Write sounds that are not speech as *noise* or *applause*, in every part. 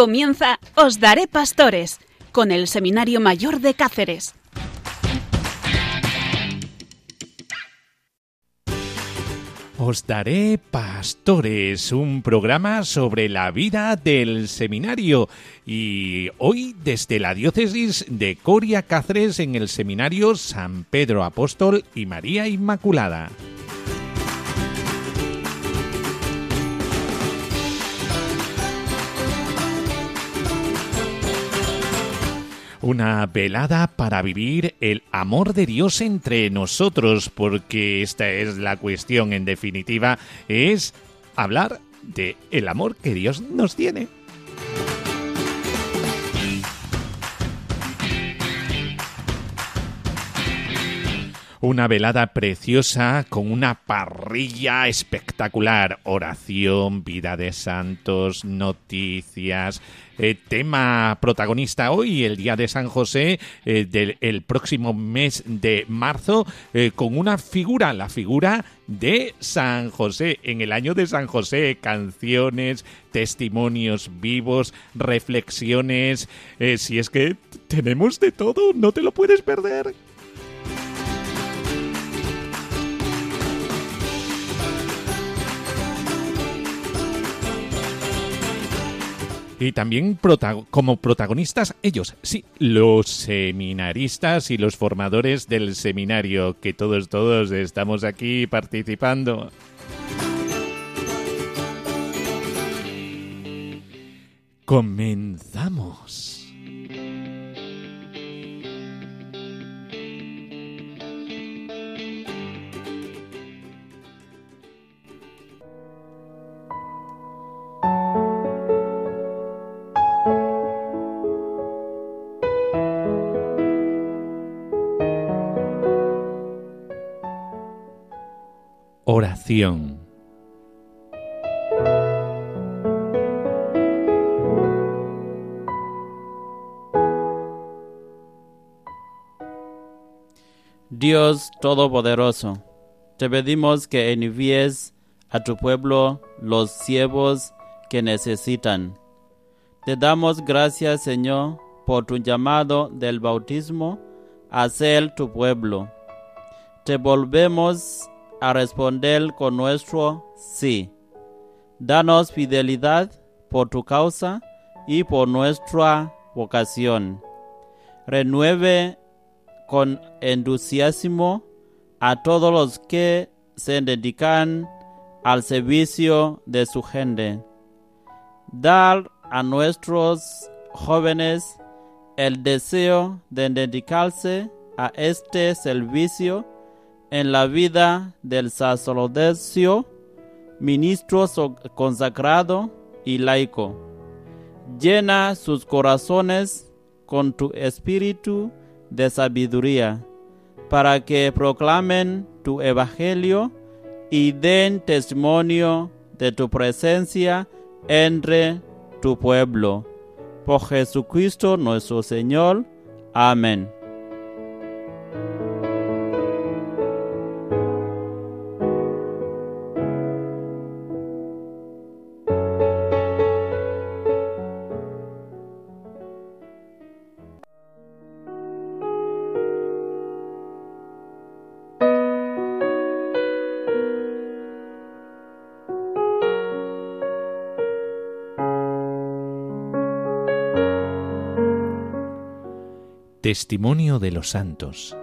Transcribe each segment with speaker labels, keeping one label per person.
Speaker 1: Comienza Os Daré Pastores con el Seminario Mayor de Cáceres.
Speaker 2: Os daré Pastores, un programa sobre la vida del seminario. Y hoy desde la diócesis de Coria Cáceres en el seminario San Pedro Apóstol y María Inmaculada. Una velada para vivir el amor de Dios entre nosotros, porque esta es la cuestión en definitiva, es hablar de el amor que Dios nos tiene. Una velada preciosa con una parrilla espectacular. Oración, vida de santos, noticias. Eh, tema protagonista hoy, el día de San José, eh, del próximo mes de marzo, eh, con una figura, la figura de San José. En el año de San José, canciones, testimonios vivos, reflexiones. si es que tenemos de todo, no te lo puedes perder. Y también como protagonistas ellos, sí, los seminaristas y los formadores del seminario, que todos, todos estamos aquí participando. Comenzamos. Oración.
Speaker 3: Dios Todopoderoso, te pedimos que envíes a tu pueblo los siervos que necesitan. Te damos gracias, Señor, por tu llamado del bautismo a ser tu pueblo. Te volvemos a responder con nuestro sí. Danos fidelidad por tu causa y por nuestra vocación. Renueve con entusiasmo a todos los que se dedican al servicio de su gente. Dar a nuestros jóvenes el deseo de dedicarse a este servicio en la vida del sacerdocio, ministro consagrado y laico. Llena sus corazones con tu espíritu de sabiduría, para que proclamen tu evangelio y den testimonio de tu presencia entre tu pueblo. Por Jesucristo nuestro Señor. Amén.
Speaker 2: Testimonio de los Santos.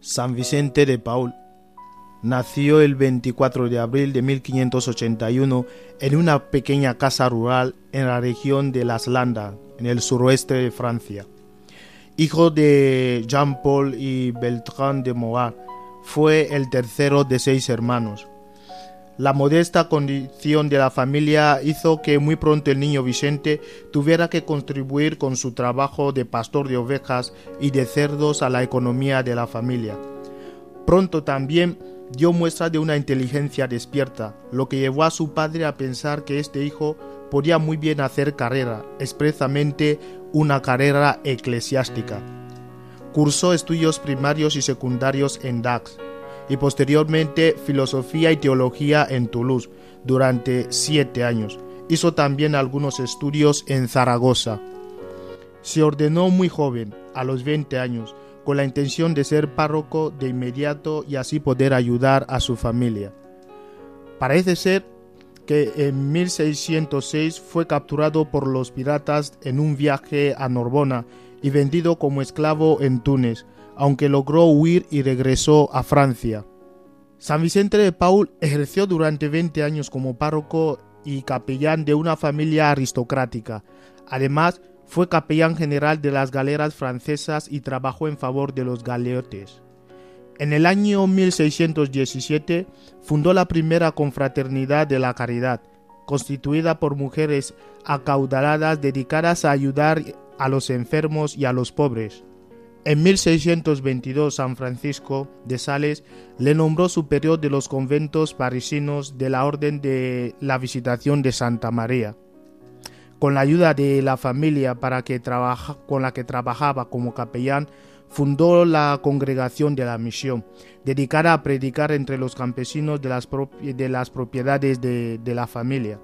Speaker 4: San Vicente de Paul nació el 24 de abril de 1581 en una pequeña casa rural en la región de Las Landas, en el suroeste de Francia hijo de Jean-Paul y Beltrán de fue el tercero de seis hermanos. La modesta condición de la familia hizo que muy pronto el niño Vicente tuviera que contribuir con su trabajo de pastor de ovejas y de cerdos a la economía de la familia. Pronto también dio muestra de una inteligencia despierta, lo que llevó a su padre a pensar que este hijo podía muy bien hacer carrera, expresamente una carrera eclesiástica. Cursó estudios primarios y secundarios en Dax y posteriormente filosofía y teología en Toulouse durante siete años. Hizo también algunos estudios en Zaragoza. Se ordenó muy joven, a los 20 años, con la intención de ser párroco de inmediato y así poder ayudar a su familia. Parece ser que en 1606 fue capturado por los piratas en un viaje a Norbona y vendido como esclavo en Túnez, aunque logró huir y regresó a Francia. San Vicente de Paul ejerció durante 20 años como párroco y capellán de una familia aristocrática. Además, fue capellán general de las galeras francesas y trabajó en favor de los galeotes. En el año 1617 fundó la primera confraternidad de la caridad, constituida por mujeres acaudaladas dedicadas a ayudar a los enfermos y a los pobres. En 1622 San Francisco de Sales le nombró superior de los conventos parisinos de la Orden de la Visitación de Santa María. Con la ayuda de la familia para que trabaja, con la que trabajaba como capellán, fundó la Congregación de la Misión, dedicada a predicar entre los campesinos de las, de las propiedades de, de la familia.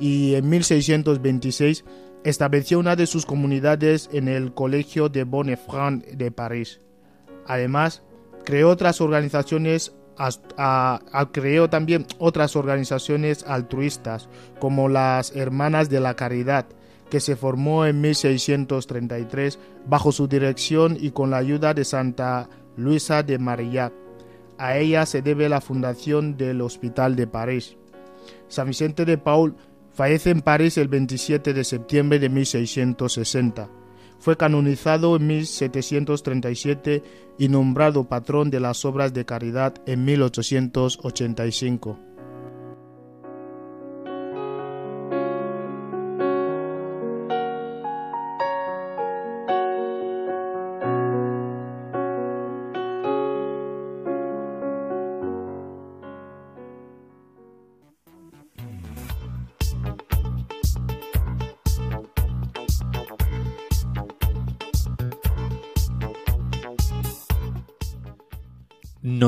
Speaker 4: Y en 1626 estableció una de sus comunidades en el Colegio de Bonnefrand de París. Además, creó otras organizaciones creó también otras organizaciones altruistas como las Hermanas de la Caridad, que se formó en 1633 bajo su dirección y con la ayuda de Santa Luisa de Marillac. A ella se debe la fundación del Hospital de París. San Vicente de Paul Fallece en París el 27 de septiembre de 1660. Fue canonizado en 1737 y nombrado patrón de las obras de caridad en 1885.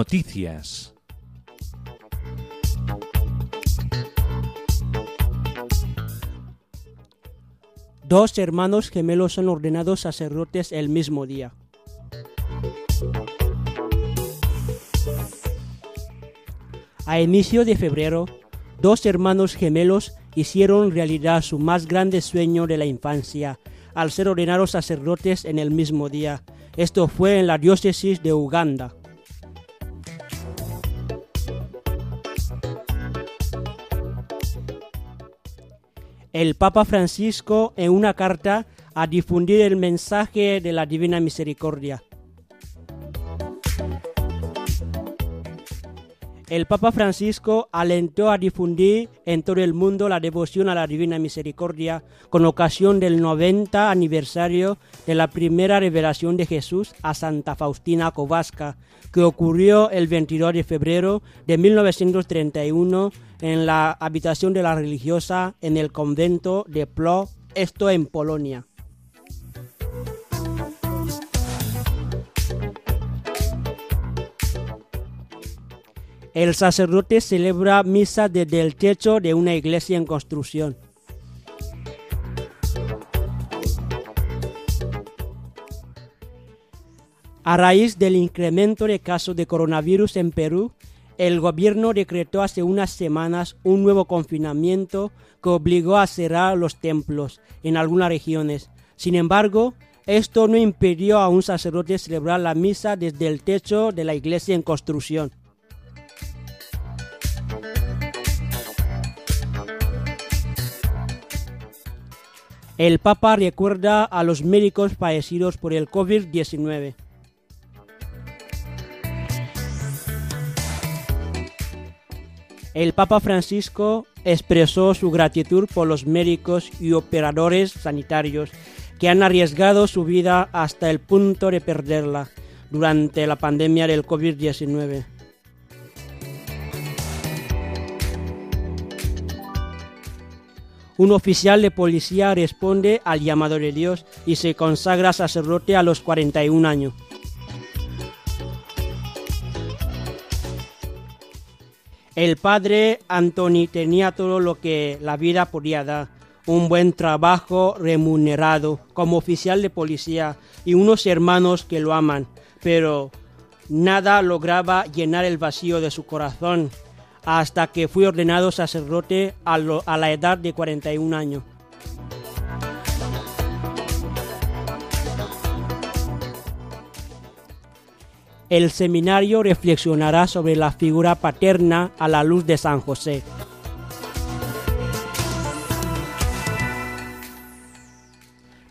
Speaker 2: Noticias.
Speaker 5: Dos hermanos gemelos son ordenados sacerdotes el mismo día. A inicio de febrero, dos hermanos gemelos hicieron realidad su más grande sueño de la infancia al ser ordenados sacerdotes en el mismo día. Esto fue en la diócesis de Uganda. El Papa Francisco en una carta a difundir el mensaje de la Divina Misericordia. El Papa Francisco alentó a difundir en todo el mundo la devoción a la Divina Misericordia con ocasión del 90 aniversario de la primera revelación de Jesús a Santa Faustina Kowalska, que ocurrió el 22 de febrero de 1931 en la habitación de la religiosa en el convento de Plo, esto en Polonia. El sacerdote celebra misa desde el techo de una iglesia en construcción. A raíz del incremento de casos de coronavirus en Perú, el gobierno decretó hace unas semanas un nuevo confinamiento que obligó a cerrar los templos en algunas regiones. Sin embargo, esto no impidió a un sacerdote celebrar la misa desde el techo de la iglesia en construcción. El Papa recuerda a los médicos fallecidos por el COVID-19. El Papa Francisco expresó su gratitud por los médicos y operadores sanitarios que han arriesgado su vida hasta el punto de perderla durante la pandemia del COVID-19. Un oficial de policía responde al llamado de Dios y se consagra sacerdote a los 41 años. El padre Anthony tenía todo lo que la vida podía dar. Un buen trabajo remunerado como oficial de policía y unos hermanos que lo aman, pero nada lograba llenar el vacío de su corazón hasta que fue ordenado sacerdote a, a la edad de 41 años. El seminario reflexionará sobre la figura paterna a la luz de San José.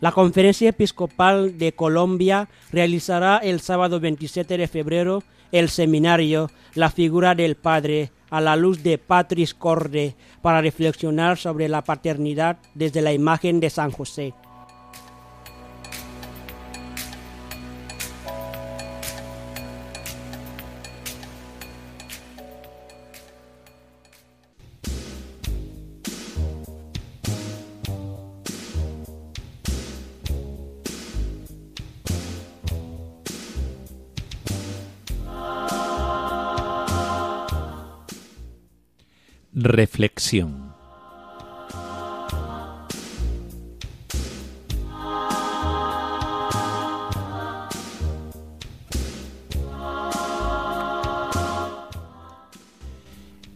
Speaker 5: La Conferencia Episcopal de Colombia realizará el sábado 27 de febrero el seminario La figura del Padre a la luz de Patris Corde para reflexionar sobre la paternidad desde la imagen de San José.
Speaker 2: Reflexión.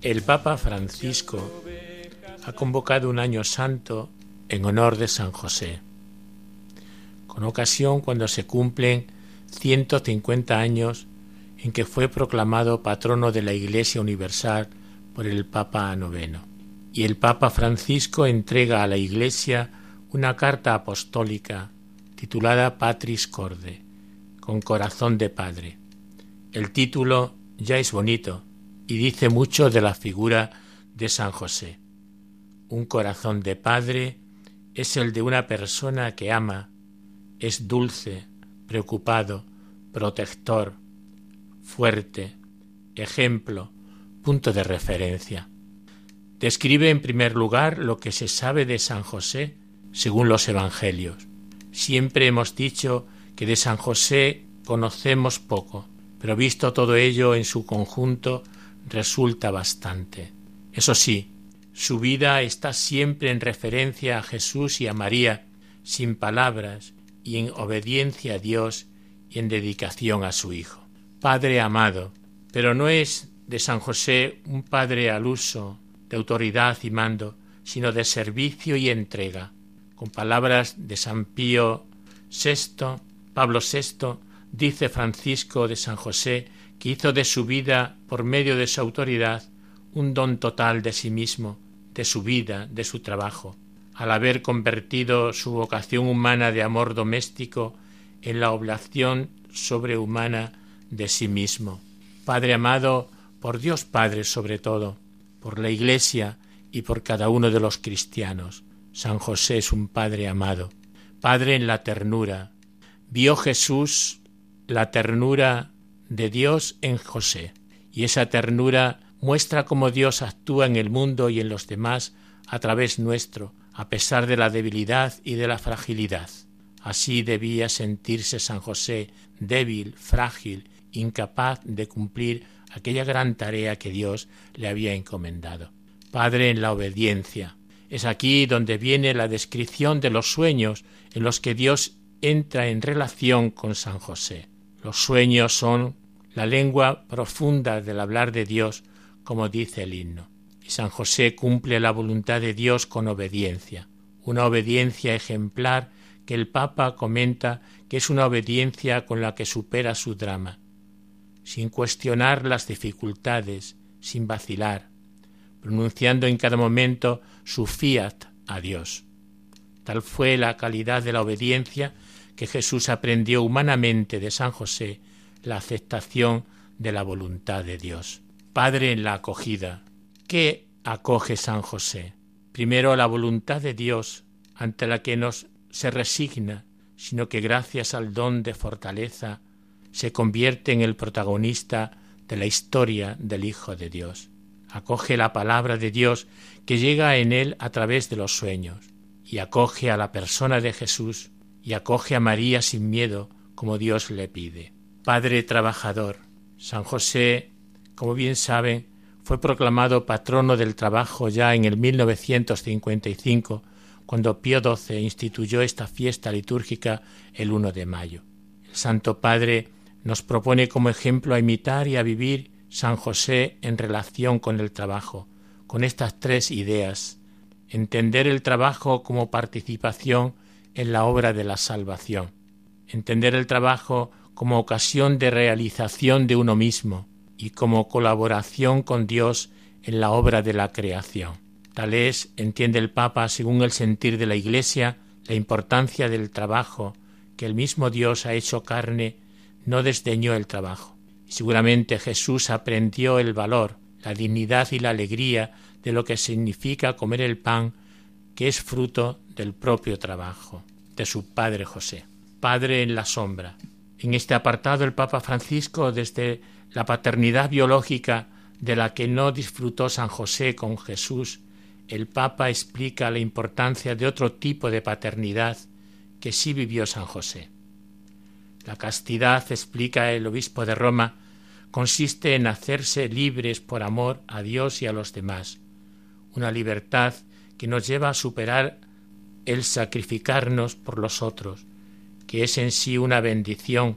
Speaker 6: El Papa Francisco ha convocado un año santo en honor de San José, con ocasión cuando se cumplen 150 años en que fue proclamado patrono de la Iglesia Universal por el Papa Noveno. Y el Papa Francisco entrega a la Iglesia una carta apostólica titulada Patris Corde, con corazón de Padre. El título ya es bonito y dice mucho de la figura de San José. Un corazón de Padre es el de una persona que ama, es dulce, preocupado, protector, fuerte, ejemplo, punto de referencia. Describe en primer lugar lo que se sabe de San José según los Evangelios. Siempre hemos dicho que de San José conocemos poco, pero visto todo ello en su conjunto resulta bastante. Eso sí, su vida está siempre en referencia a Jesús y a María, sin palabras y en obediencia a Dios y en dedicación a su Hijo. Padre amado, pero no es de San José un padre al uso de autoridad y mando, sino de servicio y entrega. Con palabras de San Pío VI, Pablo VI, dice Francisco de San José que hizo de su vida, por medio de su autoridad, un don total de sí mismo, de su vida, de su trabajo, al haber convertido su vocación humana de amor doméstico en la oblación sobrehumana de sí mismo. Padre amado, por Dios Padre sobre todo, por la Iglesia y por cada uno de los cristianos. San José es un Padre amado, Padre en la ternura. Vio Jesús la ternura de Dios en José, y esa ternura muestra cómo Dios actúa en el mundo y en los demás a través nuestro, a pesar de la debilidad y de la fragilidad. Así debía sentirse San José, débil, frágil, incapaz de cumplir aquella gran tarea que Dios le había encomendado. Padre en la obediencia. Es aquí donde viene la descripción de los sueños en los que Dios entra en relación con San José. Los sueños son la lengua profunda del hablar de Dios, como dice el himno. Y San José cumple la voluntad de Dios con obediencia, una obediencia ejemplar que el Papa comenta que es una obediencia con la que supera su drama sin cuestionar las dificultades, sin vacilar, pronunciando en cada momento su fiat a Dios. Tal fue la calidad de la obediencia que Jesús aprendió humanamente de San José, la aceptación de la voluntad de Dios. Padre en la acogida. ¿Qué acoge San José? Primero la voluntad de Dios ante la que nos se resigna, sino que gracias al don de fortaleza se convierte en el protagonista de la historia del Hijo de Dios. acoge la palabra de Dios que llega en él a través de los sueños, y acoge a la persona de Jesús, y acoge a María sin miedo, como Dios le pide. Padre trabajador, San José, como bien saben, fue proclamado patrono del trabajo ya en el 1955, cuando Pío XII instituyó esta fiesta litúrgica el 1 de mayo. El Santo Padre nos propone como ejemplo a imitar y a vivir San José en relación con el trabajo, con estas tres ideas. Entender el trabajo como participación en la obra de la salvación. Entender el trabajo como ocasión de realización de uno mismo y como colaboración con Dios en la obra de la creación. Tal es, entiende el Papa, según el sentir de la Iglesia, la importancia del trabajo, que el mismo Dios ha hecho carne, no desdeñó el trabajo. Seguramente Jesús aprendió el valor, la dignidad y la alegría de lo que significa comer el pan que es fruto del propio trabajo de su padre José, padre en la sombra. En este apartado el Papa Francisco desde la paternidad biológica de la que no disfrutó San José con Jesús, el Papa explica la importancia de otro tipo de paternidad que sí vivió San José. La castidad, explica el obispo de Roma, consiste en hacerse libres por amor a Dios y a los demás, una libertad que nos lleva a superar el sacrificarnos por los otros, que es en sí una bendición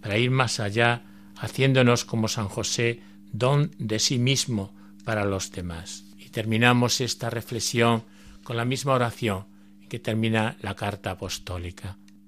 Speaker 6: para ir más allá haciéndonos como San José don de sí mismo para los demás. Y terminamos esta reflexión con la misma oración que termina la carta apostólica.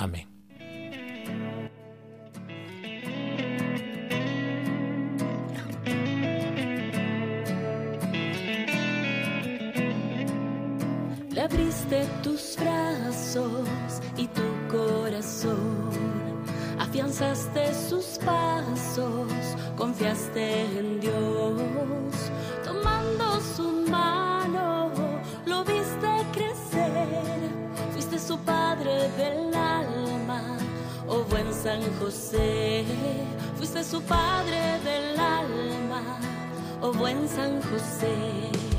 Speaker 6: Amén.
Speaker 7: Le abriste tus brazos y tu corazón. Afianzaste sus pasos, confiaste en Dios, tomando su mano, lo viste crecer, fuiste su padre del oh buen San José, fuiste su padre del alma, oh buen San José.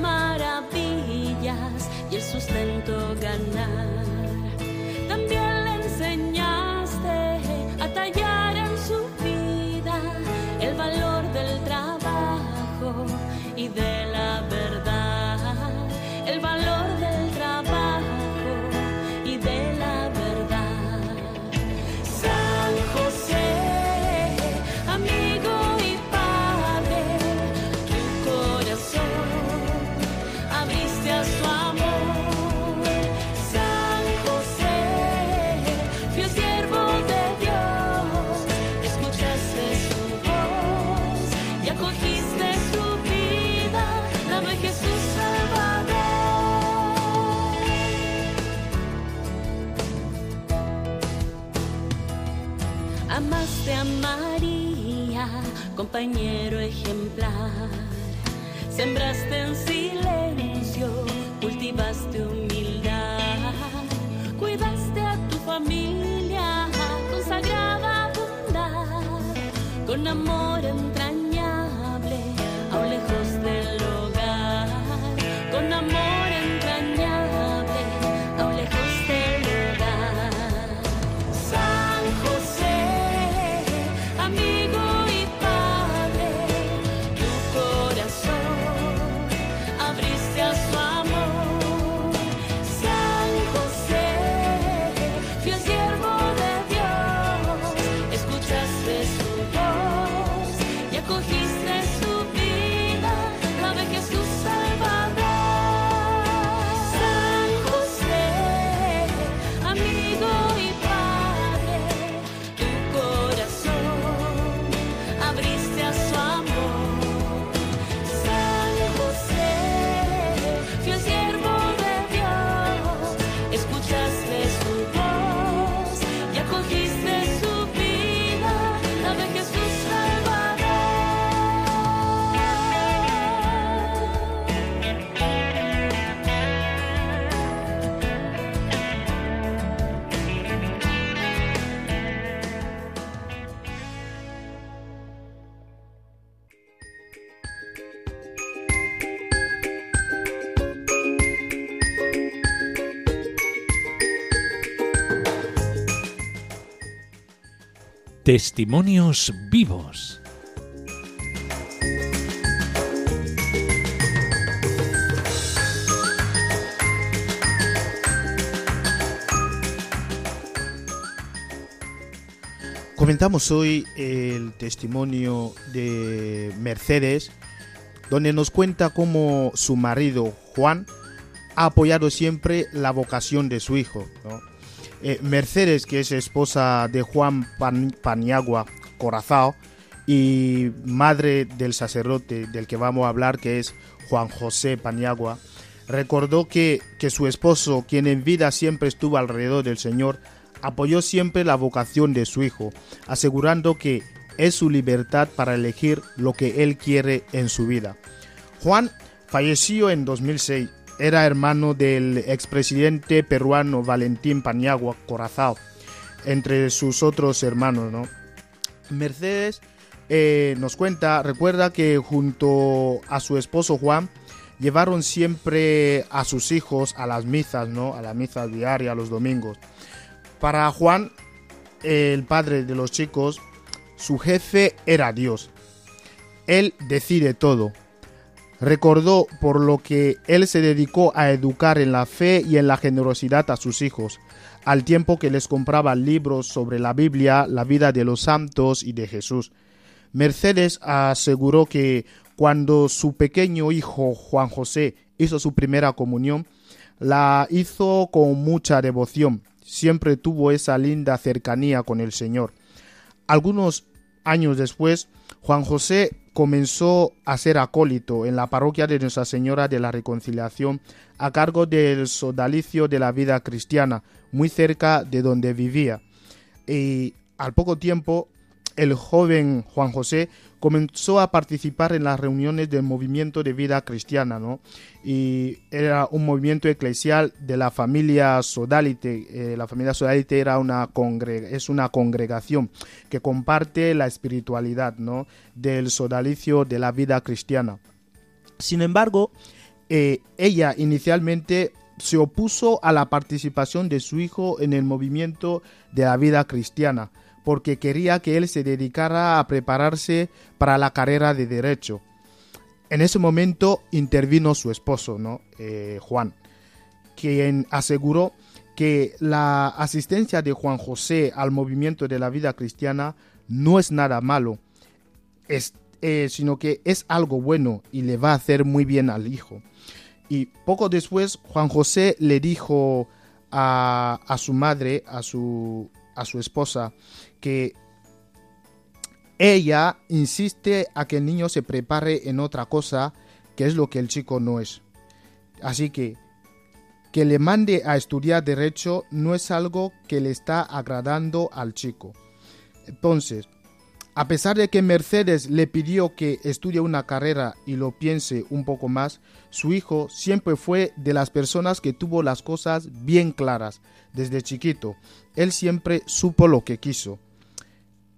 Speaker 7: Maravillas y el sustento ganar. También le enseñaste a tallar en su vida el valor del trabajo y de
Speaker 2: Testimonios vivos.
Speaker 4: Comentamos hoy el testimonio de Mercedes, donde nos cuenta cómo su marido Juan ha apoyado siempre la vocación de su hijo. Eh, Mercedes, que es esposa de Juan Pan- Paniagua Corazao y madre del sacerdote del que vamos a hablar, que es Juan José Paniagua, recordó que, que su esposo, quien en vida siempre estuvo alrededor del Señor, apoyó siempre la vocación de su hijo, asegurando que es su libertad para elegir lo que él quiere en su vida. Juan falleció en 2006. Era hermano del expresidente peruano Valentín Paniagua Corazao, entre sus otros hermanos, ¿no? Mercedes eh, nos cuenta, recuerda que junto a su esposo Juan llevaron siempre a sus hijos a las misas, ¿no? A la misa diaria los domingos. Para Juan, el padre de los chicos, su jefe era Dios. Él decide todo. Recordó por lo que él se dedicó a educar en la fe y en la generosidad a sus hijos, al tiempo que les compraba libros sobre la Biblia, la vida de los santos y de Jesús. Mercedes aseguró que cuando su pequeño hijo Juan José hizo su primera comunión, la hizo con mucha devoción. Siempre tuvo esa linda cercanía con el Señor. Algunos años después, Juan José comenzó a ser acólito en la parroquia de Nuestra Señora de la Reconciliación a cargo del sodalicio de la vida cristiana, muy cerca de donde vivía. Y al poco tiempo, el joven Juan José comenzó a participar en las reuniones del movimiento de vida cristiana, ¿no? Y era un movimiento eclesial de la familia Sodalite. Eh, la familia Sodalite era una es una congregación que comparte la espiritualidad, ¿no? Del sodalicio de la vida cristiana. Sin embargo, eh, ella inicialmente se opuso a la participación de su hijo en el movimiento de la vida cristiana, porque quería que él se dedicara a prepararse para la carrera de derecho. En ese momento intervino su esposo, ¿no? Eh, Juan, quien aseguró que la asistencia de Juan José al movimiento de la vida cristiana no es nada malo, es, eh, sino que es algo bueno y le va a hacer muy bien al hijo. Y poco después Juan José le dijo a, a su madre, a su, a su esposa, que ella insiste a que el niño se prepare en otra cosa que es lo que el chico no es. Así que que le mande a estudiar derecho no es algo que le está agradando al chico. Entonces, a pesar de que Mercedes le pidió que estudie una carrera y lo piense un poco más, su hijo siempre fue de las personas que tuvo las cosas bien claras desde chiquito. Él siempre supo lo que quiso.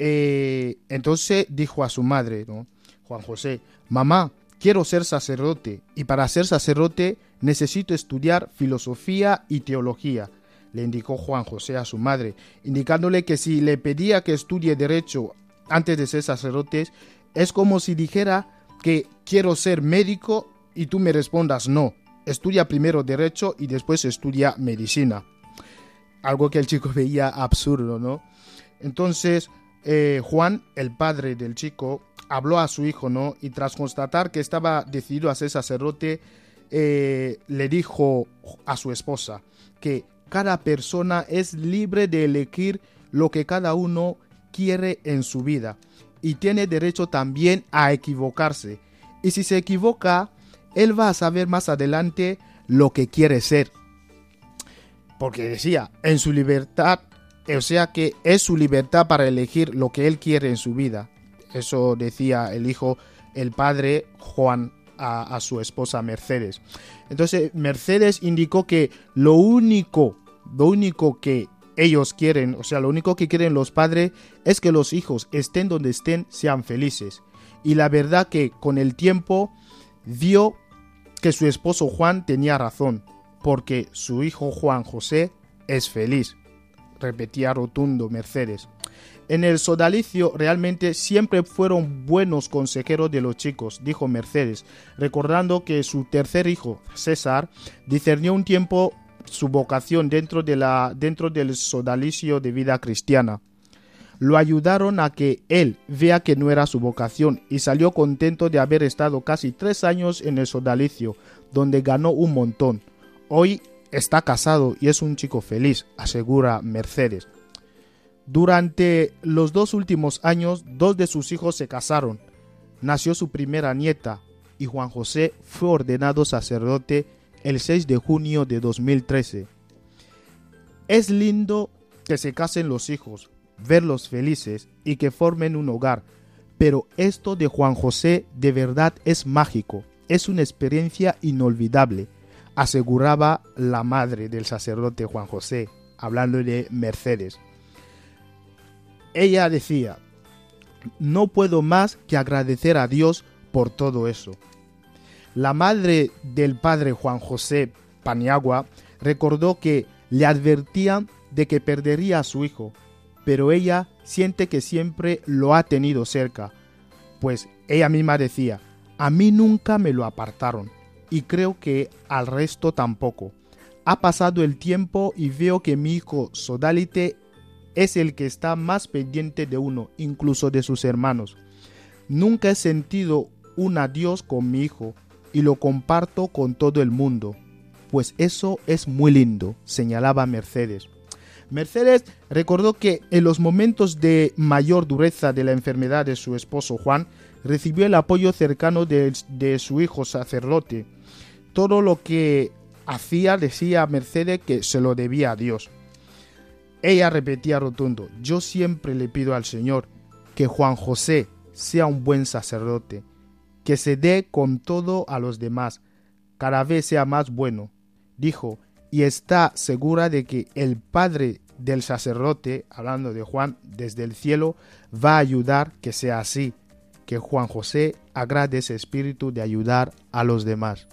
Speaker 4: Eh, entonces dijo a su madre, ¿no? Juan José, mamá, quiero ser sacerdote y para ser sacerdote necesito estudiar filosofía y teología le indicó Juan José a su madre, indicándole que si le pedía que estudie derecho antes de ser sacerdote, es como si dijera que quiero ser médico y tú me respondas no, estudia primero derecho y después estudia medicina. Algo que el chico *laughs* veía absurdo, ¿no? Entonces, eh, Juan, el padre del chico, habló a su hijo, ¿no? Y tras constatar que estaba decidido a ser sacerdote, eh, le dijo a su esposa que cada persona es libre de elegir lo que cada uno quiere en su vida y tiene derecho también a equivocarse. Y si se equivoca, él va a saber más adelante lo que quiere ser. Porque decía, en su libertad, o sea que es su libertad para elegir lo que él quiere en su vida. Eso decía el hijo, el padre Juan a, su esposa Mercedes. Entonces Mercedes indicó que lo único, lo único que ellos quieren, o sea, lo único que quieren los padres es que los hijos estén donde estén, sean felices. Y la verdad que con el tiempo vio que su esposo Juan tenía razón, porque su hijo Juan José es feliz, repetía rotundo Mercedes. En el sodalicio realmente siempre fueron buenos consejeros de los chicos, dijo Mercedes, recordando que su tercer hijo, César, discernió un tiempo su vocación dentro, de la, dentro del sodalicio de vida cristiana. Lo ayudaron a que él vea que no era su vocación y salió contento de haber estado casi tres años en el sodalicio, donde ganó un montón. Hoy está casado y es un chico feliz, asegura Mercedes. Durante los dos últimos años, dos de sus hijos se casaron. Nació su primera nieta y Juan José fue ordenado sacerdote el 6 de junio de 2013. Es lindo que se casen los hijos, verlos felices y que formen un hogar, pero esto de Juan José de verdad es mágico, es una experiencia inolvidable, aseguraba la madre del sacerdote Juan José, hablando de Mercedes. Ella decía, no puedo más que agradecer a Dios por todo eso. La madre del padre Juan José Paniagua recordó que le advertían de que perdería a su hijo, pero ella siente que siempre lo ha tenido cerca, pues ella misma decía, a mí nunca me lo apartaron, y creo que al resto tampoco. Ha pasado el tiempo y veo que mi hijo Sodalite es el que está más pendiente de uno, incluso de sus hermanos. Nunca he sentido un adiós con mi hijo y lo comparto con todo el mundo, pues eso es muy lindo, señalaba Mercedes. Mercedes recordó que en los momentos de mayor dureza de la enfermedad de su esposo Juan, recibió el apoyo cercano de, de su hijo sacerdote. Todo lo que hacía decía Mercedes que se lo debía a Dios. Ella repetía rotundo, yo siempre le pido al Señor que Juan José sea un buen sacerdote, que se dé con todo a los demás, cada vez sea más bueno, dijo, y está segura de que el Padre del sacerdote, hablando de Juan, desde el cielo, va a ayudar que sea así, que Juan José agrade ese espíritu de ayudar a los demás.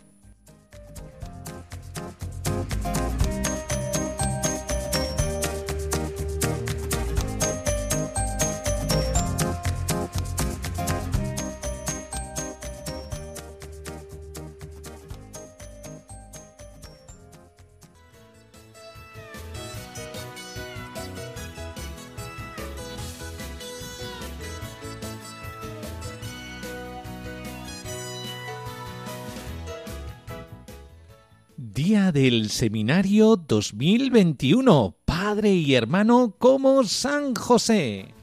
Speaker 2: Seminario 2021. Padre y hermano como San José.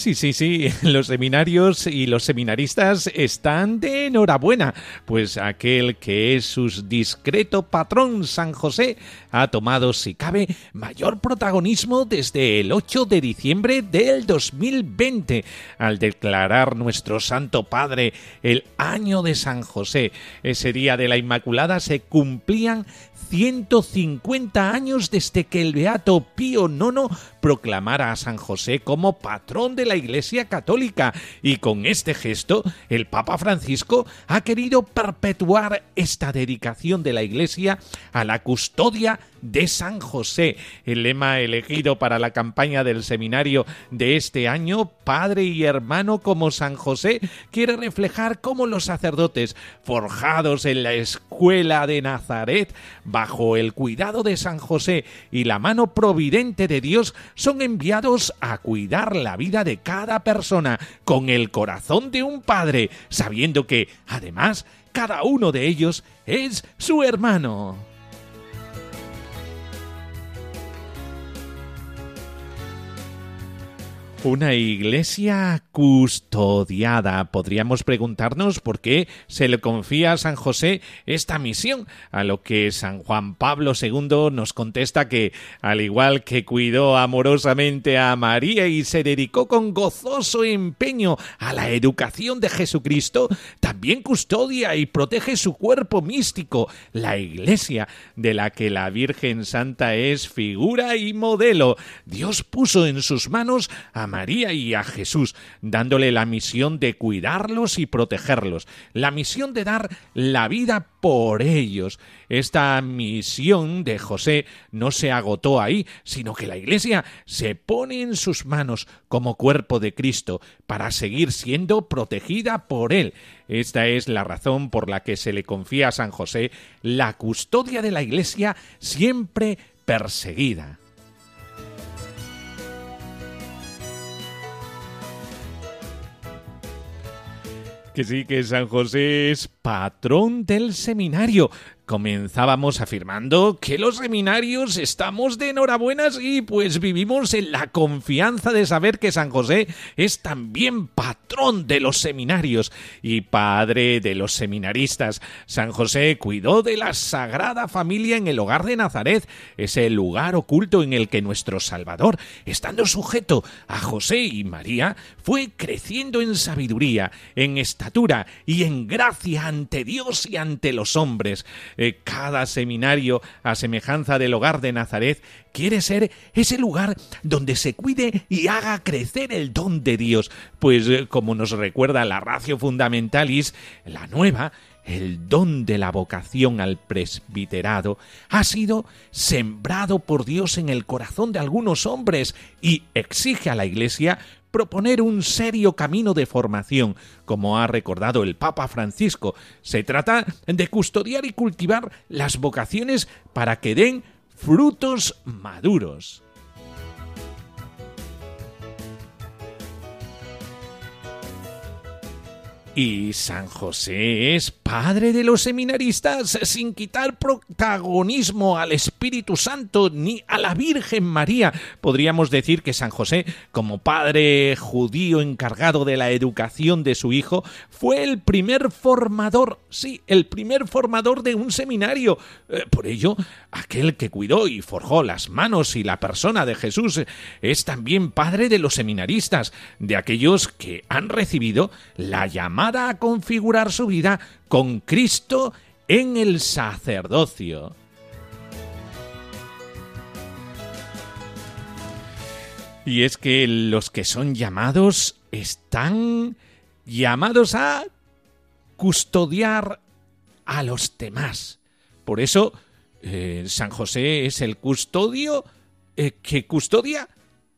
Speaker 2: Sí, sí, sí, *laughs* los seminarios y los seminaristas están de enhorabuena, pues aquel que es su discreto patrón San José ha tomado, si cabe, mayor protagonismo desde el 8 de diciembre del 2020, al declarar nuestro Santo Padre el año de San José. Ese día de la Inmaculada se cumplían 150 años desde que el Beato Pío IX proclamara a San José como patrón de la Iglesia Católica y con este gesto el Papa Francisco ha querido perpetuar esta dedicación de la Iglesia a la custodia de San José. El lema elegido para la campaña del seminario de este año, Padre y Hermano como San José, quiere reflejar cómo los sacerdotes, forjados en la escuela de Nazaret, bajo el cuidado de San José y la mano providente de Dios, son enviados a cuidar la vida de cada persona con el corazón de un padre, sabiendo que, además, cada uno de ellos es su hermano. Una iglesia custodiada. Podríamos preguntarnos por qué se le confía a San José esta misión, a lo que San Juan Pablo II nos contesta que, al igual que cuidó amorosamente a María y se dedicó con gozoso empeño a la educación de Jesucristo, también custodia y protege su cuerpo místico, la iglesia, de la que la Virgen Santa es figura y modelo. Dios puso en sus manos a María y a Jesús, dándole la misión de cuidarlos y protegerlos, la misión de dar la vida por ellos. Esta misión de José no se agotó ahí, sino que la Iglesia se pone en sus manos como cuerpo de Cristo para seguir siendo protegida por él. Esta es la razón por la que se le confía a San José la custodia de la Iglesia siempre perseguida. Que sí, que San José es patrón del seminario. Comenzábamos afirmando que los seminarios estamos de enhorabuenas y pues vivimos en la confianza de saber que San José es también patrón de los seminarios y padre de los seminaristas. San José cuidó de la Sagrada Familia en el hogar de Nazaret, ese lugar oculto en el que nuestro Salvador, estando sujeto a José y María, fue creciendo en sabiduría, en estatura y en gracia ante Dios y ante los hombres. Eh, cada seminario, a semejanza del hogar de Nazaret, quiere ser ese lugar donde se cuide y haga crecer el don de Dios, pues eh, como nos recuerda la ratio fundamentalis, la nueva, el don de la vocación al presbiterado ha sido sembrado por Dios en el corazón de algunos hombres y exige a la Iglesia proponer un serio camino de formación, como ha recordado el Papa Francisco. Se trata de custodiar y cultivar las vocaciones para que den frutos maduros. Y San José es padre de los seminaristas sin quitar protagonismo al Espíritu Santo ni a la Virgen María. Podríamos decir que San José, como padre judío encargado de la educación de su hijo, fue el primer formador, sí, el primer formador de un seminario. Eh, por ello, aquel que cuidó y forjó las manos y la persona de Jesús es también padre de los seminaristas, de aquellos que han recibido la llamada a configurar su vida con Cristo en el sacerdocio. Y es que los que son llamados están llamados a custodiar a los demás. Por eso eh, San José es el custodio eh, que custodia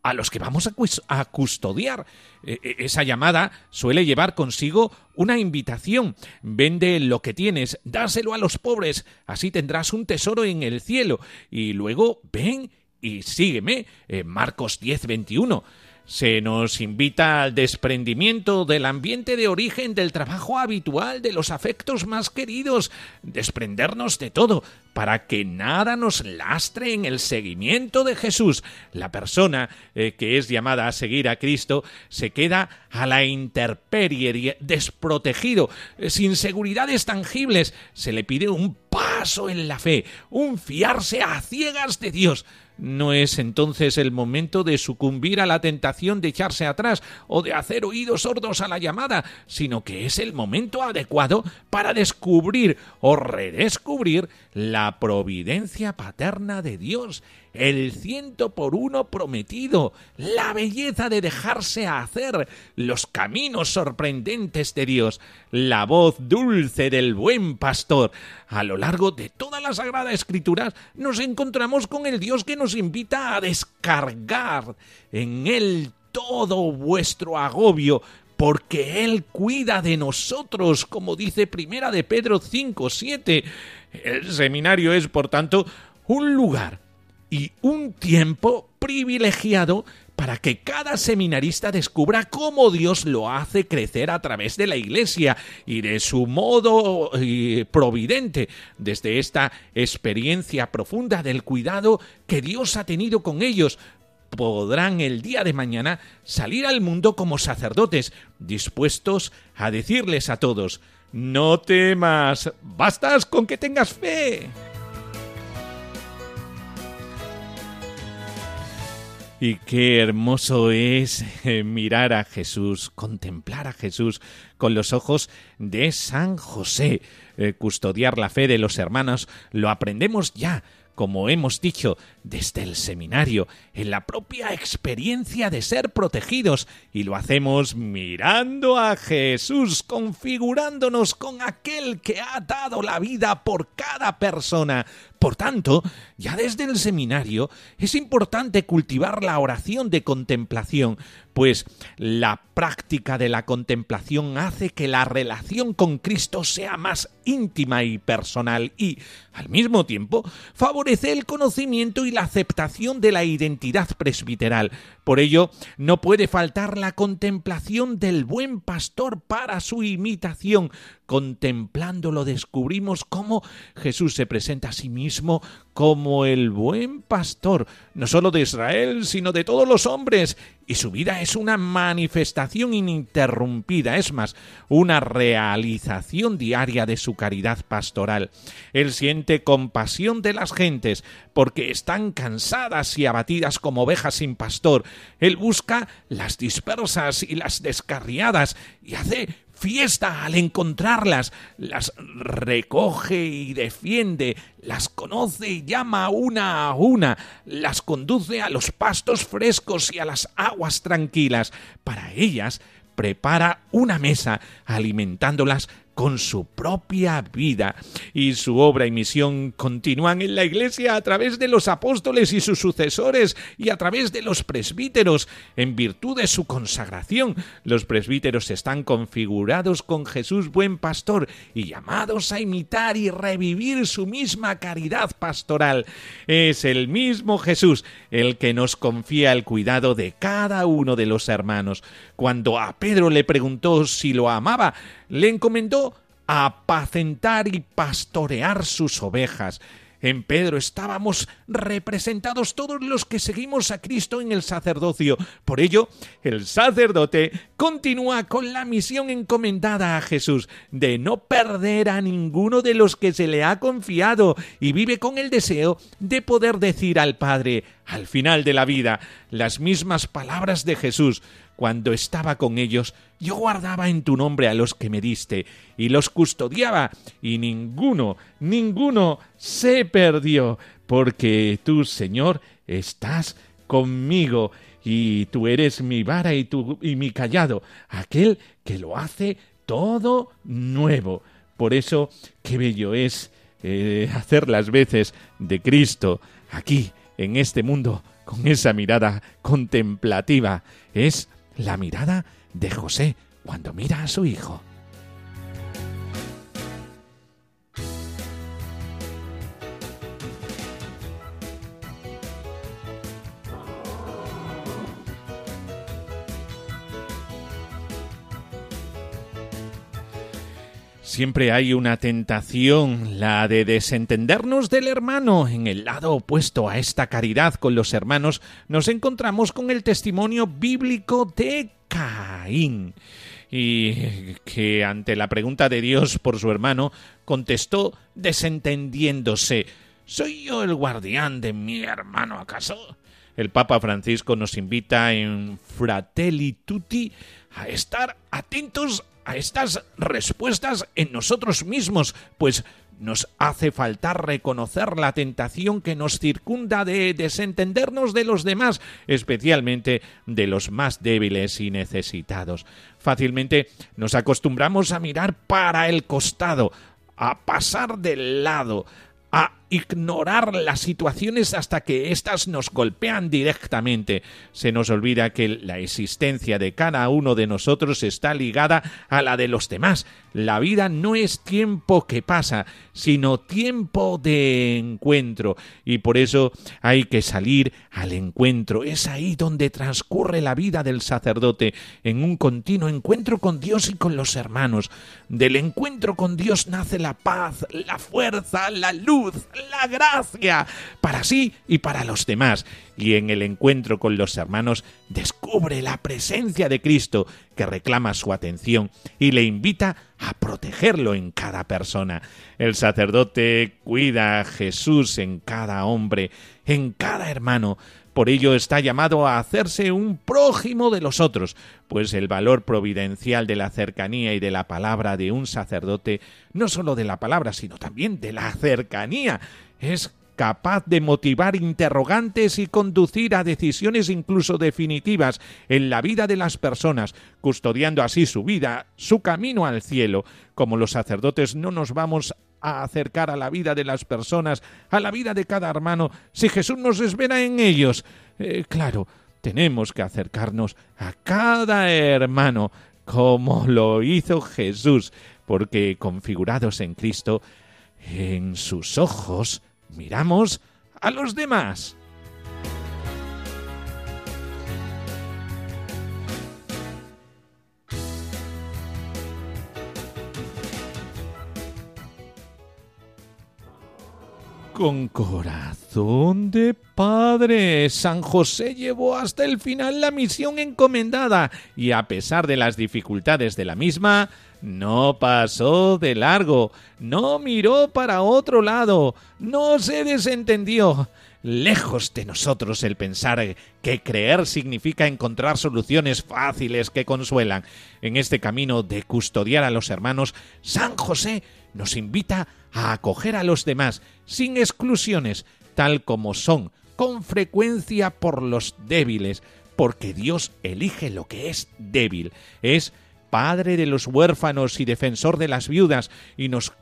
Speaker 2: a los que vamos a, cus- a custodiar. E- e- esa llamada suele llevar consigo una invitación. Vende lo que tienes, dáselo a los pobres, así tendrás un tesoro en el cielo. Y luego ven y sígueme. Eh, Marcos 10, 21. Se nos invita al desprendimiento del ambiente de origen del trabajo habitual, de los afectos más queridos, desprendernos de todo, para que nada nos lastre en el seguimiento de Jesús. La persona eh, que es llamada a seguir a Cristo se queda a la intemperie, desprotegido, eh, sin seguridades tangibles. Se le pide un paso en la fe, un fiarse a ciegas de Dios. ¿No es entonces el momento de sucumbir a la tentación de echarse atrás o de hacer oídos sordos a la llamada, sino que es el momento adecuado para descubrir o redescubrir la la providencia paterna de Dios, el ciento por uno prometido, la belleza de dejarse hacer, los caminos sorprendentes de Dios, la voz dulce del buen pastor. A lo largo de toda la Sagrada Escritura nos encontramos con el Dios que nos invita a descargar en él todo vuestro agobio, porque Él cuida de nosotros, como dice Primera de Pedro 5, 7. El seminario es, por tanto, un lugar y un tiempo privilegiado para que cada seminarista descubra cómo Dios lo hace crecer a través de la Iglesia y de su modo providente, desde esta experiencia profunda del cuidado que Dios ha tenido con ellos, podrán el día de mañana salir al mundo como sacerdotes, dispuestos a decirles a todos, no temas, bastas con que tengas fe. Y qué hermoso es eh, mirar a Jesús, contemplar a Jesús con los ojos de San José. Eh, custodiar la fe de los hermanos lo aprendemos ya como hemos dicho, desde el seminario, en la propia experiencia de ser protegidos, y lo hacemos mirando a Jesús, configurándonos con aquel que ha dado la vida por cada persona. Por tanto, ya desde el seminario es importante cultivar la oración de contemplación, pues la práctica de la contemplación hace que la relación con Cristo sea más íntima y personal y, al mismo tiempo, favorece el conocimiento y la aceptación de la identidad presbiteral. Por ello, no puede faltar la contemplación del buen pastor para su imitación. Contemplándolo descubrimos cómo Jesús se presenta a sí mismo como el buen pastor, no solo de Israel, sino de todos los hombres, y su vida es una manifestación ininterrumpida, es más, una realización diaria de su caridad pastoral. Él siente compasión de las gentes, porque están cansadas y abatidas como ovejas sin pastor. Él busca las dispersas y las descarriadas, y hace fiesta al encontrarlas, las recoge y defiende, las conoce y llama una a una, las conduce a los pastos frescos y a las aguas tranquilas. Para ellas prepara una mesa, alimentándolas con su propia vida y su obra y misión continúan en la Iglesia a través de los apóstoles y sus sucesores y a través de los presbíteros en virtud de su consagración. Los presbíteros están configurados con Jesús buen pastor y llamados a imitar y revivir su misma caridad pastoral. Es el mismo Jesús el que nos confía el cuidado de cada uno de los hermanos. Cuando a Pedro le preguntó si lo amaba, le encomendó apacentar y pastorear sus ovejas. En Pedro estábamos representados todos los que seguimos a Cristo en el sacerdocio. Por ello, el sacerdote continúa con la misión encomendada a Jesús de no perder a ninguno de los que se le ha confiado y vive con el deseo de poder decir al Padre, al final de la vida, las mismas palabras de Jesús cuando estaba con ellos, yo guardaba en tu nombre a los que me diste, y los custodiaba, y ninguno, ninguno se perdió, porque tú, Señor, estás conmigo, y tú eres mi vara y, tu, y mi callado, aquel que lo hace todo nuevo. Por eso, qué bello es eh, hacer las veces de Cristo aquí, en este mundo, con esa mirada contemplativa. Es la mirada de José cuando mira a su hijo. Siempre hay una tentación, la de desentendernos del hermano. En el lado opuesto a esta caridad con los hermanos, nos encontramos con el testimonio bíblico de Caín. Y que ante la pregunta de Dios por su hermano, contestó desentendiéndose. ¿Soy yo el guardián de mi hermano acaso? El Papa Francisco nos invita en Fratelli Tutti a estar atentos a estas respuestas en nosotros mismos, pues nos hace faltar reconocer la tentación que nos circunda de desentendernos de los demás, especialmente de los más débiles y necesitados. Fácilmente nos acostumbramos a mirar para el costado, a pasar del lado, a ignorar las situaciones hasta que éstas nos golpean directamente. Se nos olvida que la existencia de cada uno de nosotros está ligada a la de los demás. La vida no es tiempo que pasa, sino tiempo de encuentro. Y por eso hay que salir al encuentro. Es ahí donde transcurre la vida del sacerdote, en un continuo encuentro con Dios y con los hermanos. Del encuentro con Dios nace la paz, la fuerza, la luz, la gracia para sí y para los demás. Y en el encuentro con los hermanos descubre la presencia de Cristo que reclama su atención y le invita a protegerlo en cada persona. El sacerdote cuida a Jesús en cada hombre, en cada hermano, por ello está llamado a hacerse un prójimo de los otros, pues el valor providencial de la cercanía y de la palabra de un sacerdote, no sólo de la palabra, sino también de la cercanía, es capaz de motivar interrogantes y conducir a decisiones incluso definitivas en la vida de las personas, custodiando así su vida, su camino al cielo. Como los sacerdotes no nos vamos a acercar a la vida de las personas, a la vida de cada hermano, si Jesús nos espera en ellos. Eh, claro, tenemos que acercarnos a cada hermano, como lo hizo Jesús, porque configurados en Cristo, en sus ojos miramos a los demás. Con corazón de padre, San José llevó hasta el final la misión encomendada y a pesar de las dificultades de la misma, no pasó de largo, no miró para otro lado, no se desentendió. Lejos de nosotros el pensar que creer significa encontrar soluciones fáciles que consuelan. En este camino de custodiar a los hermanos, San José nos invita a acoger a los demás sin exclusiones, tal como son, con frecuencia por los débiles, porque Dios elige lo que es débil, es Padre de los huérfanos y defensor de las viudas, y nos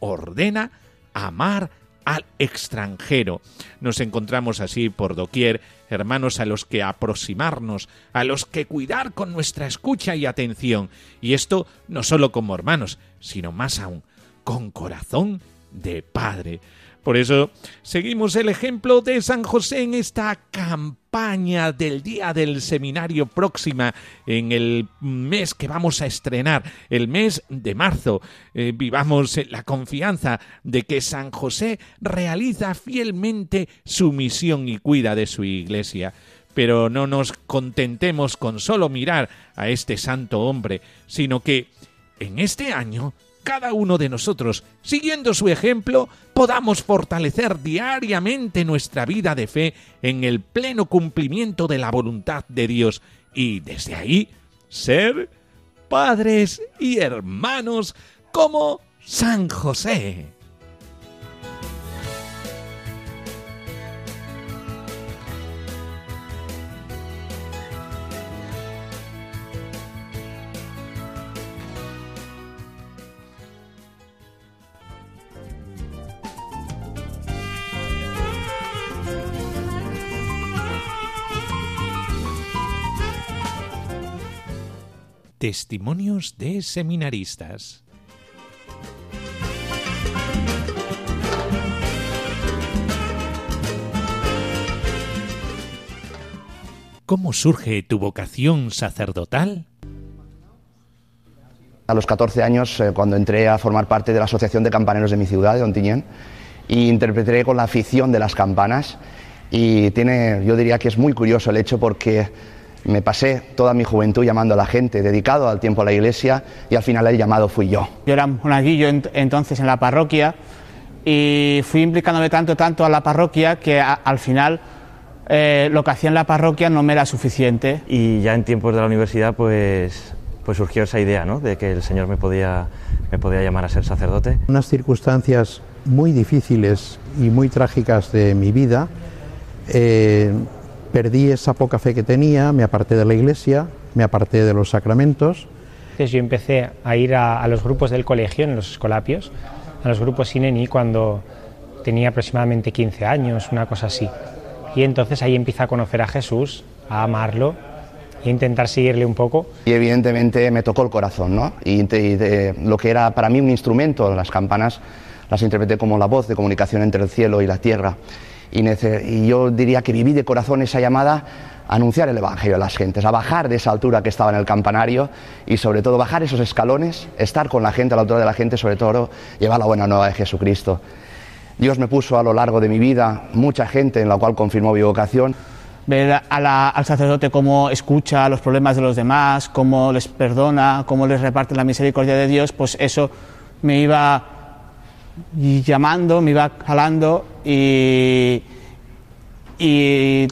Speaker 2: ordena amar al extranjero. Nos encontramos así por doquier hermanos a los que aproximarnos, a los que cuidar con nuestra escucha y atención, y esto no solo como hermanos, sino más aún, con corazón de Padre. Por eso seguimos el ejemplo de San José en esta campaña del día del seminario próxima, en el mes que vamos a estrenar, el mes de marzo. Eh, vivamos la confianza de que San José realiza fielmente su misión y cuida de su iglesia. Pero no nos contentemos con solo mirar a este santo hombre, sino que en este año cada uno de nosotros, siguiendo su ejemplo, podamos fortalecer diariamente nuestra vida de fe en el pleno cumplimiento de la voluntad de Dios y desde ahí ser padres y hermanos como San José. Testimonios de seminaristas. ¿Cómo surge tu vocación sacerdotal?
Speaker 8: A los 14 años, eh, cuando entré a formar parte de la Asociación de Campaneros de mi ciudad, de Ontinyent, y interpreté con la afición de las campanas. Y tiene, yo diría que es muy curioso el hecho porque me pasé toda mi juventud llamando a la gente, dedicado al tiempo a la iglesia, y al final el llamado fui yo.
Speaker 9: Yo era monaguillo ent- entonces en la parroquia y fui implicándome tanto, tanto a la parroquia que a- al final eh, lo que hacía en la parroquia no me era suficiente.
Speaker 10: y ya en tiempos de la universidad pues pues surgió esa idea ¿no? de que el Señor me podía, me podía llamar a ser sacerdote.
Speaker 11: Unas circunstancias muy difíciles y muy trágicas de mi vida, eh, perdí esa poca fe que tenía, me aparté de la iglesia, me aparté de los sacramentos.
Speaker 12: Entonces yo empecé a ir a, a los grupos del colegio, en los escolapios, a los grupos Sineni cuando tenía aproximadamente 15 años, una cosa así. Y entonces ahí empieza a conocer a Jesús, a amarlo e intentar seguirle un poco.
Speaker 8: Y evidentemente me tocó el corazón, ¿no? Y de- lo que era para mí un instrumento, las campanas, las interpreté como la voz de comunicación entre el cielo y la tierra. Y, yo diría que viví de corazón esa llamada a anunciar el Evangelio a las gentes, a bajar de esa altura que estaba en el campanario y sobre todo bajar esos escalones, estar con la gente, a la altura de la gente, sobre todo llevar la buena nueva de Jesucristo. Dios me puso a lo largo de mi vida mucha gente en la cual confirmó mi vocación.
Speaker 9: ver al sacerdote cómo escucha los problemas de los demás, cómo les perdona, cómo les reparte la misericordia de Dios, pues eso me iba llamando, me iba jalando y, y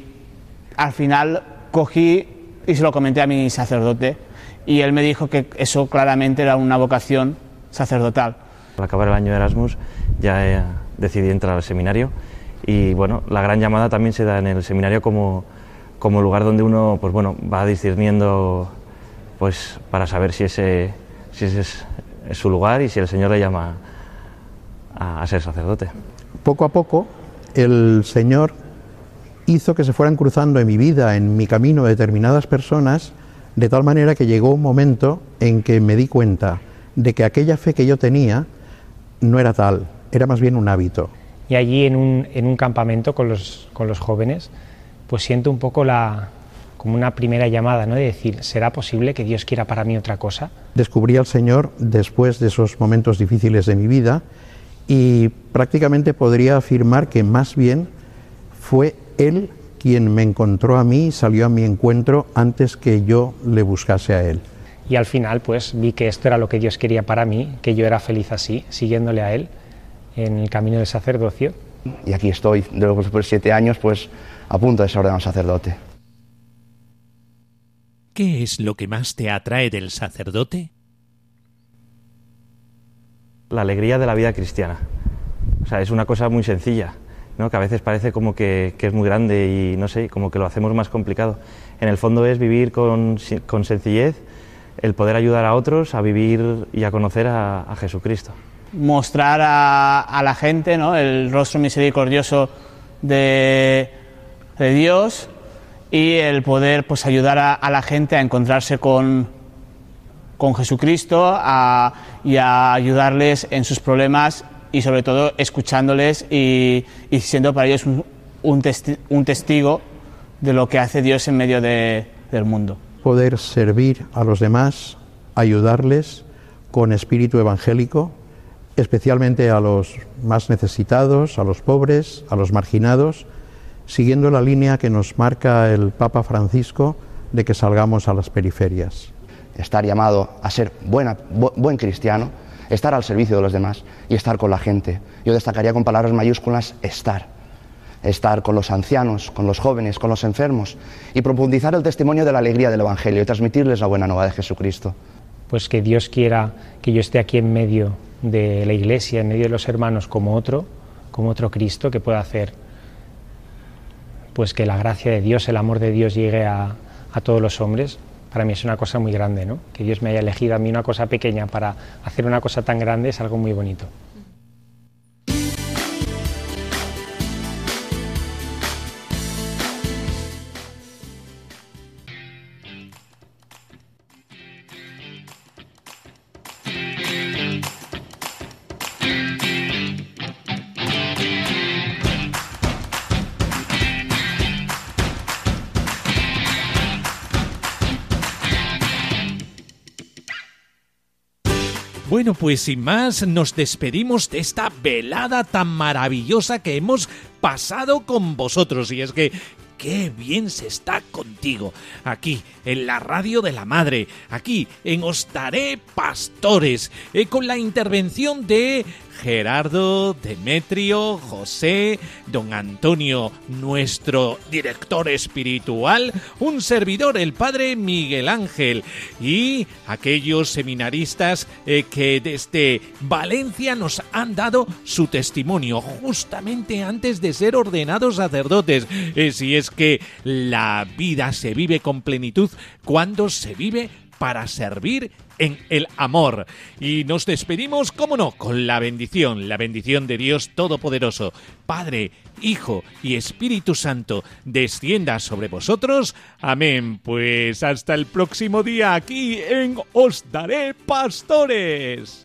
Speaker 9: al final cogí y se lo comenté a mi sacerdote y él me dijo que eso claramente era una vocación sacerdotal.
Speaker 10: Al acabar el año de Erasmus ya eh, decidí entrar al seminario y bueno, la gran llamada también se da en el seminario como, como lugar donde uno pues bueno, va discerniendo pues para saber si ese, si ese es, es su lugar y si el Señor le llama a, a ser sacerdote.
Speaker 11: Poco a poco el Señor hizo que se fueran cruzando en mi vida, en mi camino, determinadas personas, de tal manera que llegó un momento en que me di cuenta de que aquella fe que yo tenía no era tal, era más bien un hábito.
Speaker 12: Y allí en un, en un campamento con los, con los jóvenes, pues siento un poco la, como una primera llamada, ¿no? De decir, ¿será posible que Dios quiera para mí otra cosa?
Speaker 11: Descubrí al Señor después de esos momentos difíciles de mi vida y prácticamente podría afirmar que más bien fue Él quien me encontró a mí y salió a mi encuentro antes que yo le buscase a Él.
Speaker 12: Y al final, pues vi que esto era lo que Dios quería para mí, que yo era feliz así, siguiéndole a Él en el camino del sacerdocio.
Speaker 8: Y aquí estoy, después de siete años, pues a punto de ser ordenado sacerdote.
Speaker 2: ¿Qué es lo que más te atrae del sacerdote?
Speaker 10: La alegría de la vida cristiana. O sea, es una cosa muy sencilla, ¿no? que a veces parece como que, que es muy grande y no sé, como que lo hacemos más complicado. En el fondo es vivir con, con sencillez, el poder ayudar a otros a vivir y a conocer a, a Jesucristo.
Speaker 9: mostrar a, a la gente ¿no? el rostro misericordioso de, de Dios y el poder pues, ayudar a, a la gente a encontrarse con, con Jesucristo y a ayudarles en sus problemas y sobre todo escuchándoles y, y siendo para ellos un, un testi- un testigo de lo que hace Dios en medio de- del mundo.
Speaker 11: Poder servir a los demás, ayudarles con espíritu evangélico, especialmente a los más necesitados, a los pobres, a los marginados, siguiendo la línea que nos marca el Papa Francisco de que salgamos a las periferias.
Speaker 8: Estar llamado a ser buena, bu- buen cristiano, estar al servicio de los demás y estar con la gente. Yo destacaría con palabras mayúsculas estar. Estar con los ancianos, con los jóvenes, con los enfermos y profundizar el testimonio de la alegría del Evangelio y transmitirles la buena nueva de Jesucristo.
Speaker 12: Pues que Dios quiera que yo esté aquí en medio de la iglesia, en medio de los hermanos, como otro, como otro Cristo que pueda hacer pues que la gracia de Dios, el amor de Dios llegue a todos los hombres, para mí es una cosa muy grande, ¿no? Que Dios me haya elegido a mí una cosa pequeña para hacer una cosa tan grande es algo muy bonito.
Speaker 2: Bueno, pues sin más, nos despedimos de esta velada tan maravillosa que hemos pasado con vosotros. Y es que qué bien se está contigo. Aquí, en la radio de la madre, aquí, en Os Daré Pastores, eh, con la intervención de Gerardo, Demetrio, José, don Antonio, nuestro director espiritual, un servidor, el padre Miguel Ángel, y aquellos seminaristas eh, que desde Valencia nos han dado su testimonio justamente antes de ser ordenados sacerdotes. Eh, si es que la vida se vive con plenitud cuando se vive para servir en el amor. Y nos despedimos, cómo no, con la bendición, la bendición de Dios Todopoderoso, Padre, Hijo y Espíritu Santo, descienda sobre vosotros. Amén. Pues hasta el próximo día aquí en Os Daré Pastores.